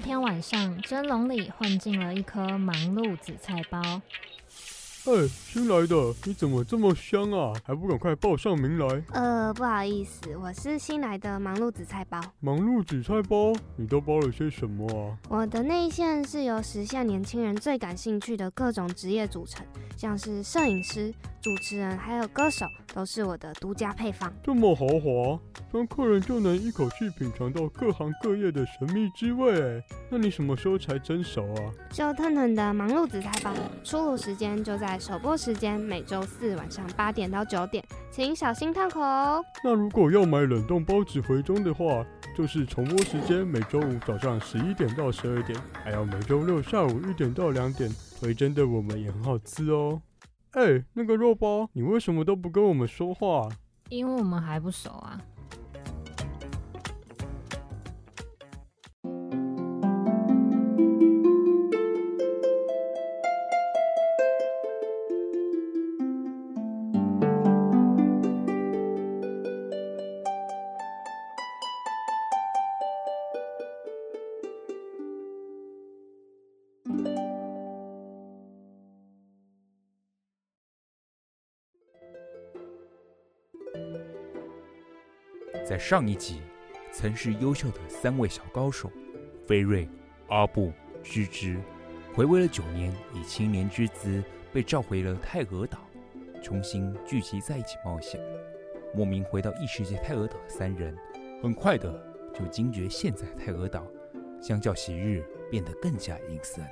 天晚上，蒸笼里混进了一颗忙碌紫菜包。哎，新来的，你怎么这么香啊？还不赶快报上名来？呃，不好意思，我是新来的忙碌紫菜包。忙碌紫菜包，你都包了些什么啊？我的内馅是由时下年轻人最感兴趣的各种职业组成，像是摄影师、主持人还有歌手，都是我的独家配方。这么豪华，当客人就能一口气品尝到各行各业的神秘滋味。那你什么时候才蒸熟啊？就腾腾的忙碌紫菜包，出炉时间就在首播时间，每周四晚上八点到九点，请小心烫口哦。那如果要买冷冻包子回中的话，就是重播时间每周五早上十一点到十二点，还有每周六下午一点到两点，回蒸的我们也很好吃哦。哎、欸，那个肉包，你为什么都不跟我们说话？因为我们还不熟啊。上一集，曾是优秀的三位小高手，菲瑞、阿布、芝芝，回味了九年，以青年之姿被召回了泰俄岛，重新聚集在一起冒险。莫名回到异世界泰俄岛的三人，很快的就惊觉现在泰俄岛相较昔日变得更加阴森。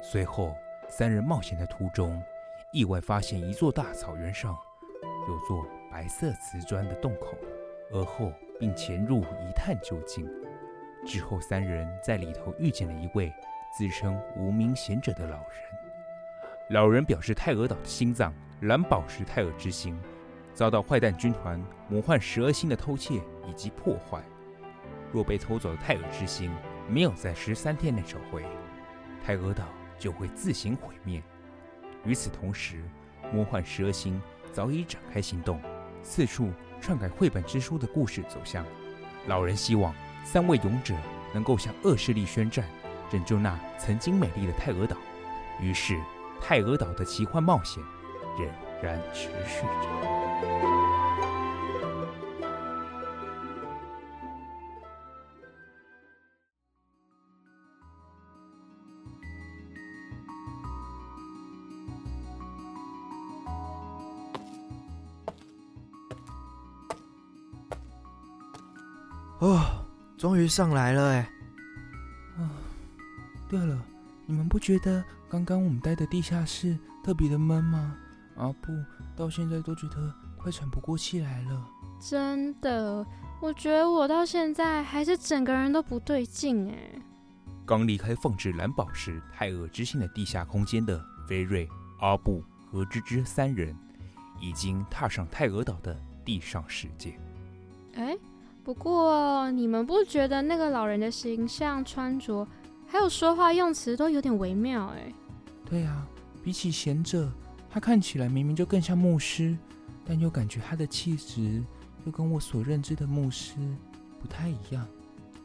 随后，三人冒险的途中，意外发现一座大草原上有座白色瓷砖的洞口。而后，并潜入一探究竟。之后，三人在里头遇见了一位自称无名贤者的老人。老人表示，泰俄岛的心脏蓝宝石泰尔之心遭到坏蛋军团魔幻十二星的偷窃以及破坏。若被偷走的泰尔之心没有在十三天内找回，泰俄岛就会自行毁灭。与此同时，魔幻十二星早已展开行动，四处。篡改绘本之书的故事走向，老人希望三位勇者能够向恶势力宣战，拯救那曾经美丽的泰俄岛。于是，泰俄岛的奇幻冒险仍然持续着。上来了哎！啊，对了，你们不觉得刚刚我们待的地下室特别的闷吗？阿布到现在都觉得快喘不过气来了。真的，我觉得我到现在还是整个人都不对劲哎。刚离开放置蓝宝石泰尔之心的地下空间的菲瑞、阿布和芝芝三人，已经踏上泰俄岛的地上世界。哎。不过，你们不觉得那个老人的形象、穿着，还有说话用词都有点微妙？哎，对啊，比起贤者，他看起来明明就更像牧师，但又感觉他的气质又跟我所认知的牧师不太一样。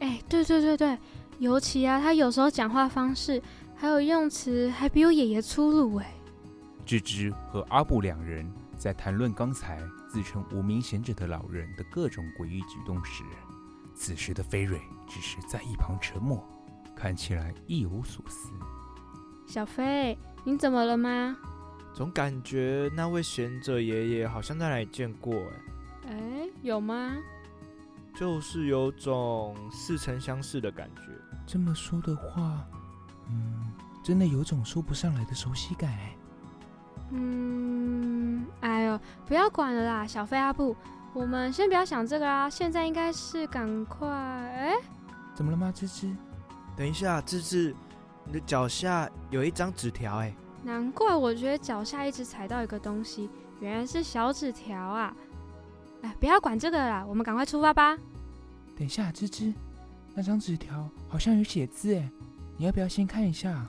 哎，对对对对，尤其啊，他有时候讲话方式还有用词，还比我爷爷粗鲁哎。芝芝和阿布两人在谈论刚才。自称无名贤者的老人的各种诡异举动时，此时的菲瑞只是在一旁沉默，看起来一无所思。小飞，你怎么了吗？总感觉那位贤者爷爷好像在哪里见过，哎，哎，有吗？就是有种似曾相识的感觉。这么说的话，嗯，真的有种说不上来的熟悉感。嗯，哎呦，不要管了啦，小飞阿布，我们先不要想这个啦，现在应该是赶快。哎，怎么了吗，芝芝？等一下，芝芝，你的脚下有一张纸条，哎，难怪我觉得脚下一直踩到一个东西，原来是小纸条啊。哎，不要管这个啦，我们赶快出发吧。等一下，芝芝，那张纸条好像有写字哎，你要不要先看一下？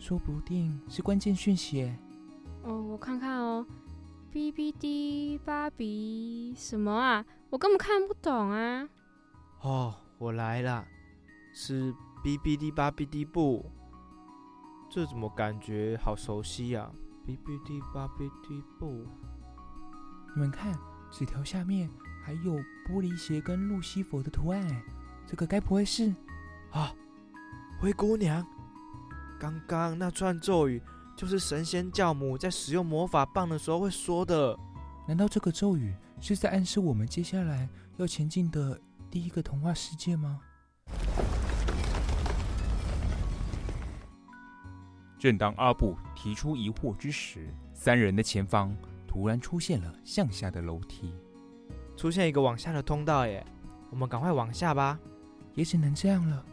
说不定是关键讯息哎。哦，我看看哦，B B D 芭比什么啊？我根本看不懂啊。哦，我来了，是 B B D 芭比 D 布，这怎么感觉好熟悉呀？B B D 芭比 D 布，你们看，纸条下面还有玻璃鞋跟路西佛的图案，这个该不会是啊？灰姑娘，刚刚那串咒语。就是神仙教母在使用魔法棒的时候会说的。难道这个咒语是在暗示我们接下来要前进的第一个童话世界吗？正当阿布提出疑惑之时，三人的前方突然出现了向下的楼梯，出现一个往下的通道耶！我们赶快往下吧。也只能这样了。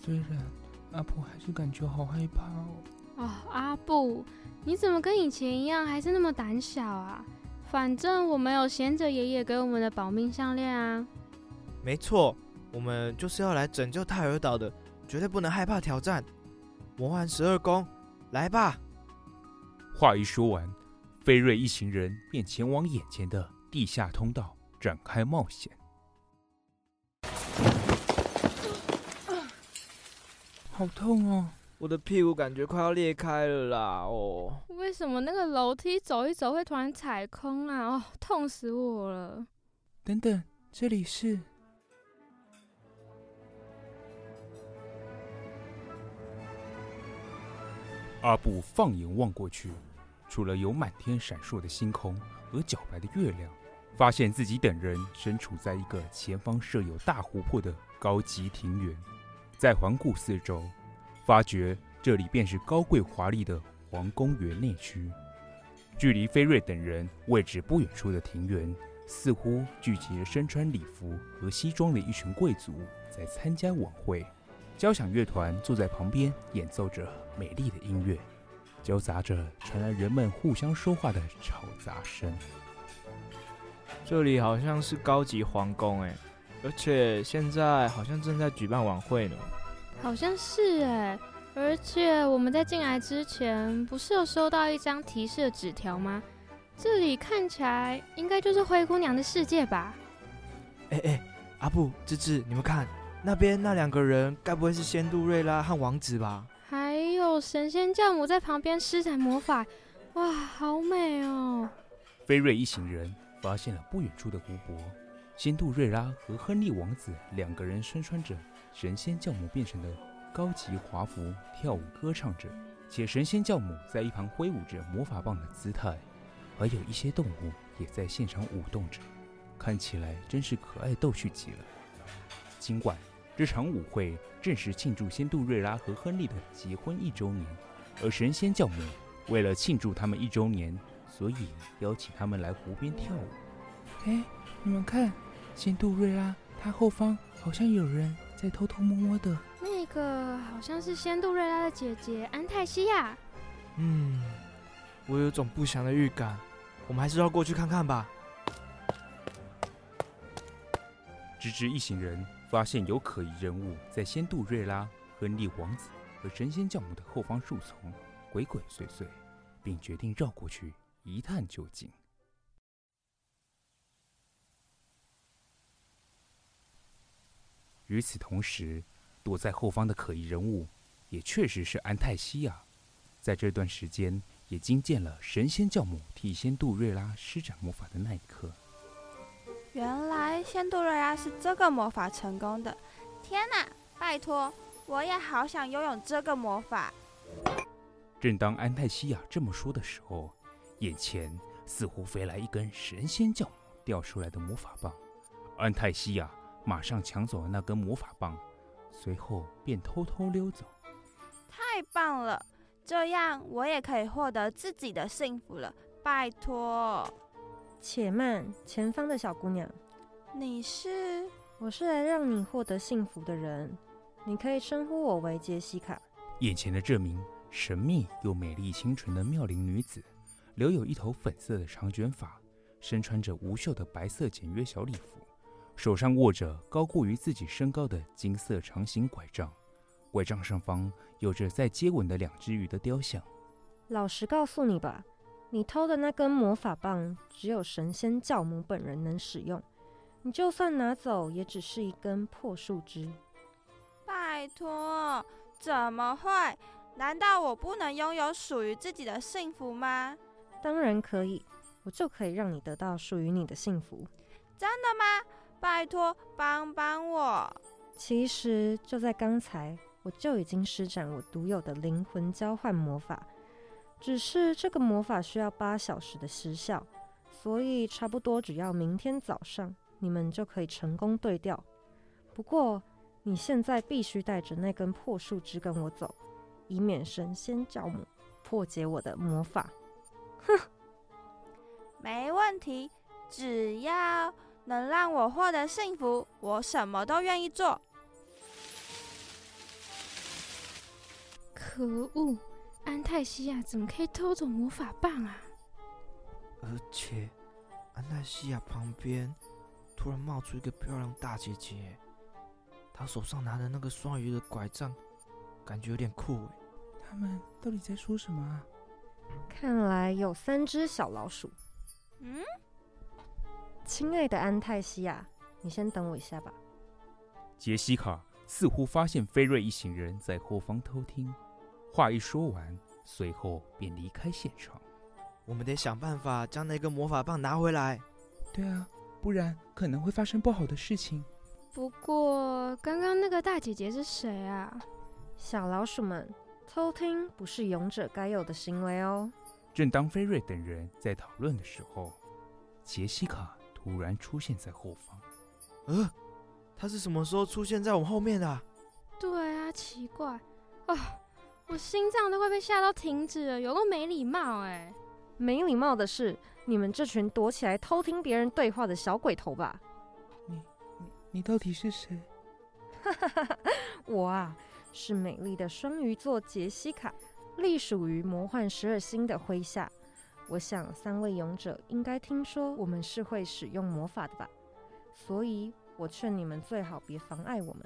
虽然阿布还是感觉好害怕哦。哦，阿布，你怎么跟以前一样，还是那么胆小啊？反正我们有贤者爷爷给我们的保命项链啊。没错，我们就是要来拯救泰尔岛的，绝对不能害怕挑战。魔幻十二宫，来吧！话一说完，菲瑞一行人便前往眼前的地下通道展开冒险。好痛哦！我的屁股感觉快要裂开了啦！哦，为什么那个楼梯走一走会突然踩空啊？哦，痛死我了！等等，这里是……阿布放眼望过去，除了有满天闪烁的星空和皎白的月亮，发现自己等人身处在一个前方设有大湖泊的高级庭园，再环顾四周。发觉这里便是高贵华丽的皇宫园内区，距离菲瑞等人位置不远处的庭园，似乎聚集了身穿礼服和西装的一群贵族在参加晚会。交响乐团坐在旁边演奏着美丽的音乐，交杂着传来人们互相说话的吵杂声。这里好像是高级皇宫哎，而且现在好像正在举办晚会呢。好像是哎，而且我们在进来之前，不是有收到一张提示的纸条吗？这里看起来应该就是灰姑娘的世界吧？哎哎，阿布、芝芝，你们看那边那两个人，该不会是仙杜瑞拉和王子吧？还有神仙教母在旁边施展魔法，哇，好美哦！菲瑞一行人发现了不远处的湖泊，仙杜瑞拉和亨利王子两个人身穿着。神仙教母变成的高级华服，跳舞歌唱者，且神仙教母在一旁挥舞着魔法棒的姿态，而有一些动物也在现场舞动着，看起来真是可爱逗趣极了。尽管这场舞会正是庆祝仙杜瑞拉和亨利的结婚一周年，而神仙教母为了庆祝他们一周年，所以邀请他们来湖边跳舞。哎，你们看，仙杜瑞拉，她后方好像有人。在偷偷摸摸的，那个好像是仙杜瑞拉的姐姐安泰西亚。嗯，我有种不祥的预感，我们还是要过去看看吧。芝芝一行人发现有可疑人物在仙杜瑞拉、亨利王子和神仙教母的后方树丛鬼鬼祟祟，并决定绕过去一探究竟。与此同时，躲在后方的可疑人物也确实是安泰西亚。在这段时间，也惊见了神仙教母替仙杜瑞拉施展魔法的那一刻。原来仙杜瑞拉是这个魔法成功的！天哪，拜托，我也好想拥有这个魔法。正当安泰西亚这么说的时候，眼前似乎飞来一根神仙教母掉出来的魔法棒。安泰西亚。马上抢走了那根魔法棒，随后便偷偷溜走。太棒了，这样我也可以获得自己的幸福了。拜托。且慢，前方的小姑娘，你是？我是来让你获得幸福的人，你可以称呼我为杰西卡。眼前的这名神秘又美丽清纯的妙龄女子，留有一头粉色的长卷发，身穿着无袖的白色简约小礼服，手上握着高过于自己身高的金色长形拐杖，拐杖上方有着在接吻的两只鱼的雕像。老实告诉你吧。你偷的那根魔法棒，只有神仙教母本人能使用。你就算拿走，也只是一根破树枝。拜托，怎么会？难道我不能拥有属于自己的幸福吗？当然可以，我就可以让你得到属于你的幸福。真的吗？拜托，帮帮我。其实就在刚才，我就已经施展我独有的灵魂交换魔法。只是这个魔法需要八小时的时效，所以差不多只要明天早上，你们就可以成功对调。不过你现在必须带着那根破树枝跟我走，以免神仙教母破解我的魔法。哼，没问题，只要能让我获得幸福，我什么都愿意做。可恶！安泰西亚怎么可以偷走魔法棒啊？而且，安泰西亚旁边突然冒出一个漂亮大姐姐，她手上拿的那个双鱼的拐杖，感觉有点酷哎。他们到底在说什么啊？看来有三只小老鼠。嗯？亲爱的安泰西亚，你先等我一下吧。杰西卡似乎发现菲瑞一行人在后方偷听。话一说完，随后便离开现场。我们得想办法将那个魔法棒拿回来。对啊，不然可能会发生不好的事情。不过，刚刚那个大姐姐是谁啊？小老鼠们，偷听不是勇者该有的行为哦。正当菲瑞等人在讨论的时候，杰西卡突然出现在后方。呃，他是什么时候出现在我们后面的啊？对啊，奇怪啊。我心脏都快被吓到停止了，有个没礼貌哎！没礼貌的是你们这群躲起来偷听别人对话的小鬼头吧？你你你到底是谁？哈哈哈哈！我啊，是美丽的双鱼座杰西卡，隶属于魔幻十二星的麾下。我想三位勇者应该听说我们是会使用魔法的吧？所以我劝你们最好别妨碍我们，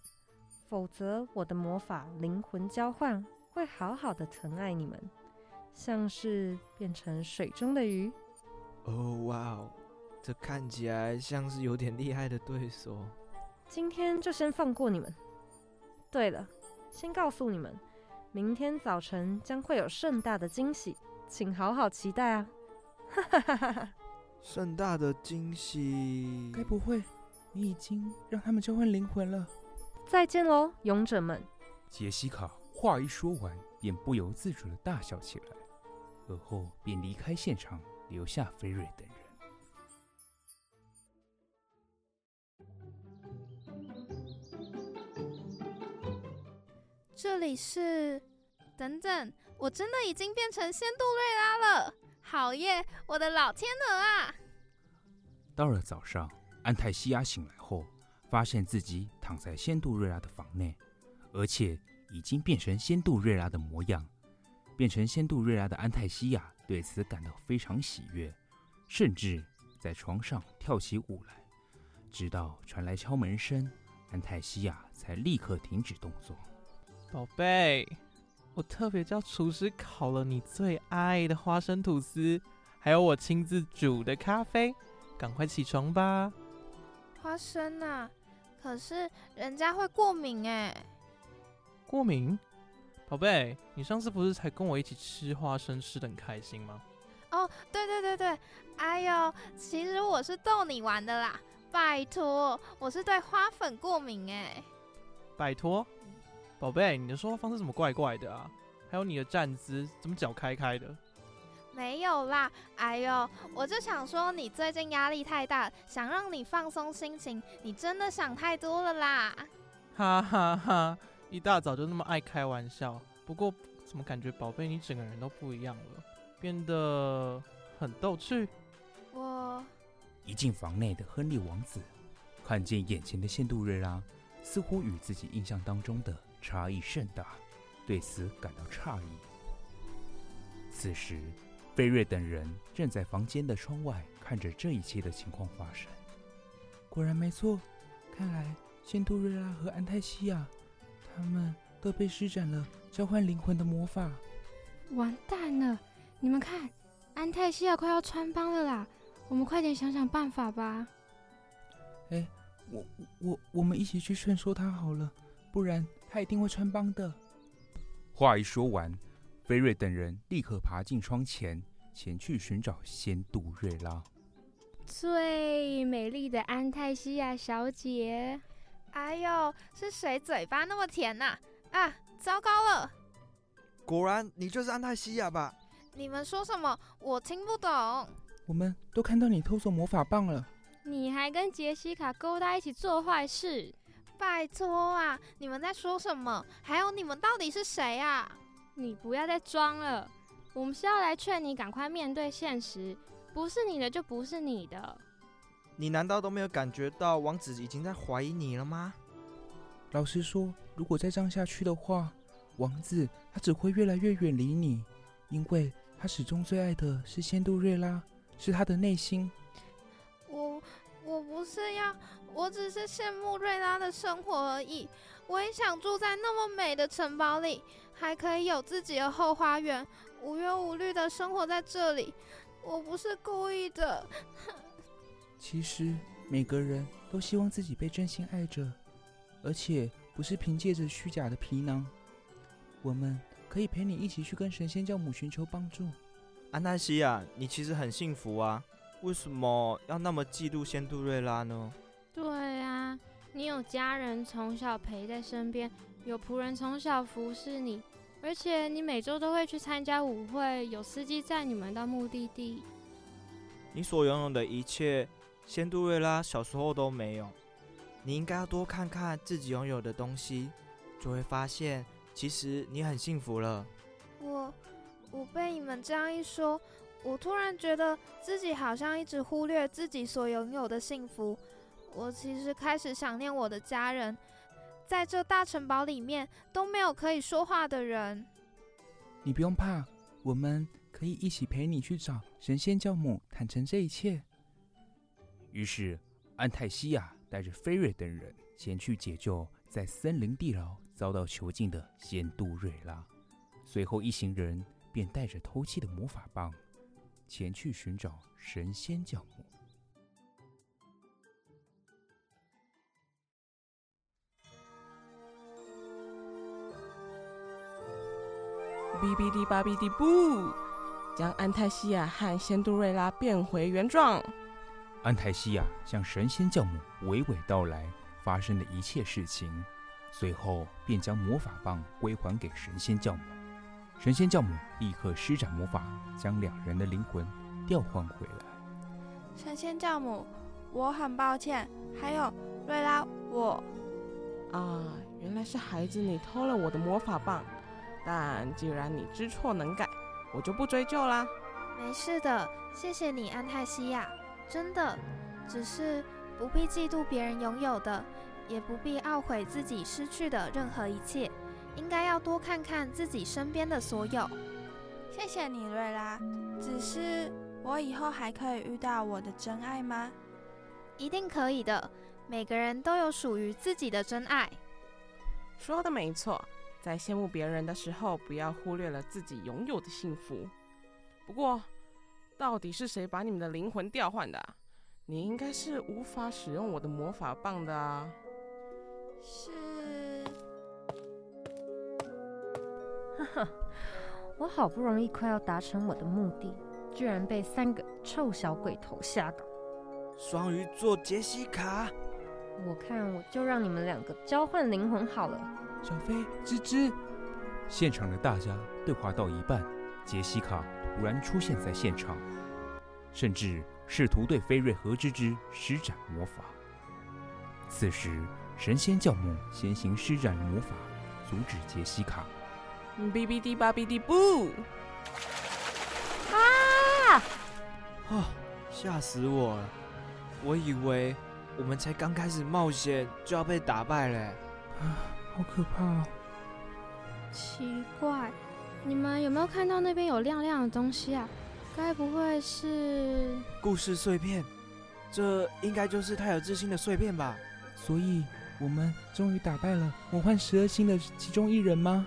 否则我的魔法灵魂交换。会好好的疼爱你们，像是变成水中的鱼。哦，哇哦，这看起来像是有点厉害的对手。今天就先放过你们。对了，先告诉你们，明天早晨将会有盛大的惊喜，请好好期待啊！哈哈哈哈哈！盛大的惊喜？该不会你已经让他们交换灵魂了？再见喽，勇者们！杰西卡。话一说完，便不由自主的大笑起来，而后便离开现场，留下菲瑞等人。这里是……等等，我真的已经变成仙杜瑞拉了！好耶，我的老天鹅啊！到了早上，安泰西亚醒来后，发现自己躺在仙度瑞拉的房内，而且。已经变成仙度瑞拉的模样，变成仙度瑞拉的安泰西亚对此感到非常喜悦，甚至在床上跳起舞来。直到传来敲门声，安泰西亚才立刻停止动作。宝贝，我特别叫厨师烤了你最爱的花生吐司，还有我亲自煮的咖啡，赶快起床吧。花生啊，可是人家会过敏哎。过敏，宝贝，你上次不是才跟我一起吃花生，吃的很开心吗？哦，对对对对，哎呦，其实我是逗你玩的啦，拜托，我是对花粉过敏哎。拜托，宝贝，你的说话方式怎么怪怪的啊？还有你的站姿，怎么脚开开的？没有啦，哎呦，我就想说你最近压力太大，想让你放松心情，你真的想太多了啦。哈哈哈，一大早就那么爱开玩笑。不过怎么感觉宝贝你整个人都不一样了，变得很逗趣。我一进房内的亨利王子，看见眼前的仙杜瑞拉，似乎与自己印象当中的差异甚大，对此感到诧异。此时。菲瑞等人正在房间的窗外看着这一切的情况发生。果然没错，看来仙杜瑞拉和安泰西亚，他们都被施展了交换灵魂的魔法。完蛋了！你们看，安泰西亚快要穿帮了啦！我们快点想想办法吧。哎，我我我们一起去劝说他好了，不然他一定会穿帮的。话一说完。菲瑞等人立刻爬进窗前，前去寻找仙杜瑞拉。最美丽的安泰西亚小姐，哎呦，是谁嘴巴那么甜呐？啊？啊，糟糕了！果然你就是安泰西亚吧？你们说什么？我听不懂。我们都看到你偷走魔法棒了。你还跟杰西卡勾搭一起做坏事？拜托啊！你们在说什么？还有你们到底是谁啊？你不要再装了，我们是要来劝你赶快面对现实，不是你的就不是你的。你难道都没有感觉到王子已经在怀疑你了吗？老实说，如果再这样下去的话，王子他只会越来越远离你，因为他始终最爱的是仙杜瑞拉，是他的内心。我我不是要，我只是羡慕瑞拉的生活而已。我也想住在那么美的城堡里。还可以有自己的后花园，无忧无虑的生活在这里。我不是故意的。其实每个人都希望自己被真心爱着，而且不是凭借着虚假的皮囊。我们可以陪你一起去跟神仙教母寻求帮助。安泰西亚，你其实很幸福啊，为什么要那么嫉妒仙杜瑞拉呢？你有家人从小陪在身边。有仆人从小服侍你，而且你每周都会去参加舞会，有司机载你们到目的地。你所拥有的一切，仙杜瑞拉小时候都没有。你应该要多看看自己拥有的东西，就会发现，其实你很幸福了。我，我被你们这样一说，我突然觉得自己好像一直忽略自己所拥有的幸福。我其实开始想念我的家人。在这大城堡里面都没有可以说话的人。你不用怕，我们可以一起陪你去找神仙教母，坦诚这一切。于是，安泰西亚带着菲瑞等人前去解救在森林地牢遭到囚禁的仙杜瑞拉。随后，一行人便带着偷窃的魔法棒前去寻找神仙教母。哔哔滴吧哔滴不，将安泰西亚和仙杜瑞拉变回原状。安泰西亚向神仙教母娓娓道来发生的一切事情，随后便将魔法棒归还给神仙教母。神仙教母立刻施展魔法，将两人的灵魂调换回来。神仙教母，我很抱歉。还有瑞拉，我……啊，原来是孩子你偷了我的魔法棒。但既然你知错能改，我就不追究啦。没事的，谢谢你，安泰西亚。真的，只是不必嫉妒别人拥有的，也不必懊悔自己失去的任何一切。应该要多看看自己身边的所有。谢谢你，瑞拉。只是我以后还可以遇到我的真爱吗？一定可以的。每个人都有属于自己的真爱。说的没错。在羡慕别人的时候，不要忽略了自己拥有的幸福。不过，到底是谁把你们的灵魂调换的？你应该是无法使用我的魔法棒的啊。是。哈哈，我好不容易快要达成我的目的，居然被三个臭小鬼头吓到。双鱼座杰西卡，我看我就让你们两个交换灵魂好了。小飞、吱吱，现场的大家对话到一半，杰西卡突然出现在现场，甚至试图对菲瑞和芝芝施展魔法。此时，神仙教母先行施展魔法，阻止杰西卡。哔哔滴吧哔滴不！吓死我了！我以为我们才刚开始冒险就要被打败了。啊，好可怕哦！奇怪，你们有没有看到那边有亮亮的东西啊？该不会是故事碎片？这应该就是太有自信的碎片吧？所以，我们终于打败了魔幻十二星的其中一人吗？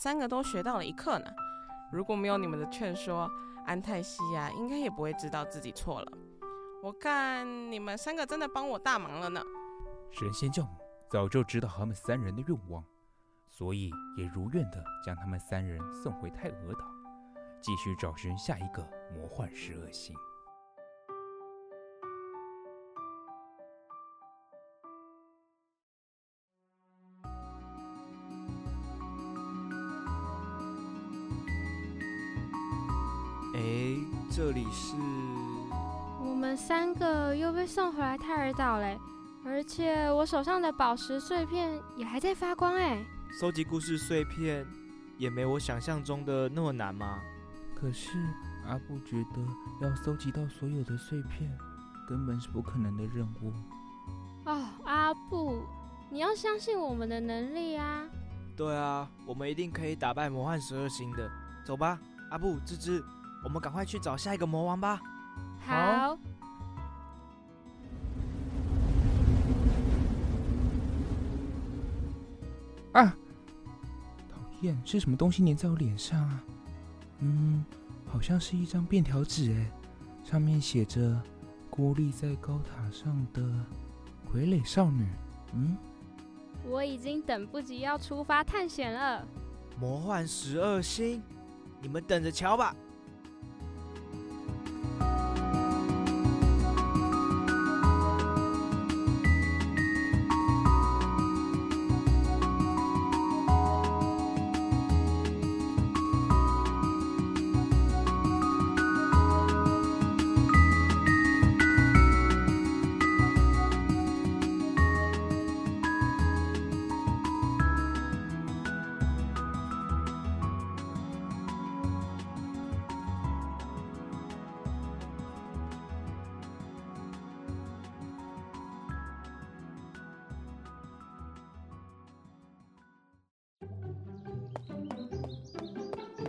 三个都学到了一课呢。如果没有你们的劝说，安泰西亚应该也不会知道自己错了。我看你们三个真的帮我大忙了呢。神仙教母早就知道他们三人的愿望，所以也如愿的将他们三人送回太娥岛，继续找寻下一个魔幻十二星。是？我们三个又被送回来泰尔岛嘞，而且我手上的宝石碎片也还在发光哎。收集故事碎片也没我想象中的那么难吗？可是阿布觉得要收集到所有的碎片，根本是不可能的任务。哦，阿布，你要相信我们的能力啊！对啊，我们一定可以打败魔幻十二星的。走吧，阿布、芝芝。我们赶快去找下一个魔王吧。好。啊！讨厌，是什么东西粘在我脸上啊？嗯，好像是一张便条纸哎，上面写着“孤立在高塔上的傀儡少女”。嗯，我已经等不及要出发探险了。魔幻十二星，你们等着瞧吧。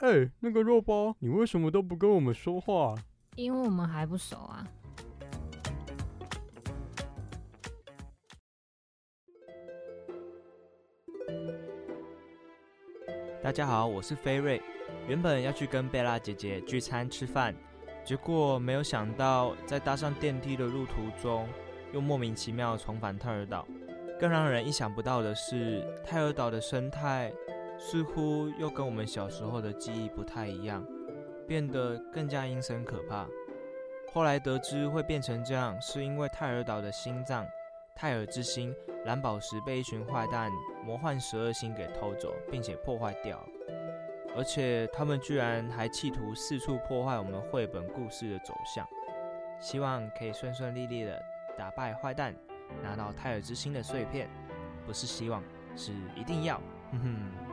哎、欸，那个肉包，你为什么都不跟我们说话？因为我们还不熟啊。大家好，我是菲瑞。原本要去跟贝拉姐姐聚餐吃饭，结果没有想到，在搭上电梯的路途中，又莫名其妙重返泰尔岛。更让人意想不到的是，泰尔岛的生态似乎又跟我们小时候的记忆不太一样，变得更加阴森可怕。后来得知会变成这样，是因为泰尔岛的心脏——泰尔之心蓝宝石被一群坏蛋魔幻十二星给偷走，并且破坏掉。而且他们居然还企图四处破坏我们绘本故事的走向，希望可以顺顺利利的打败坏蛋，拿到泰尔之心的碎片。不是希望，是一定要。哼哼。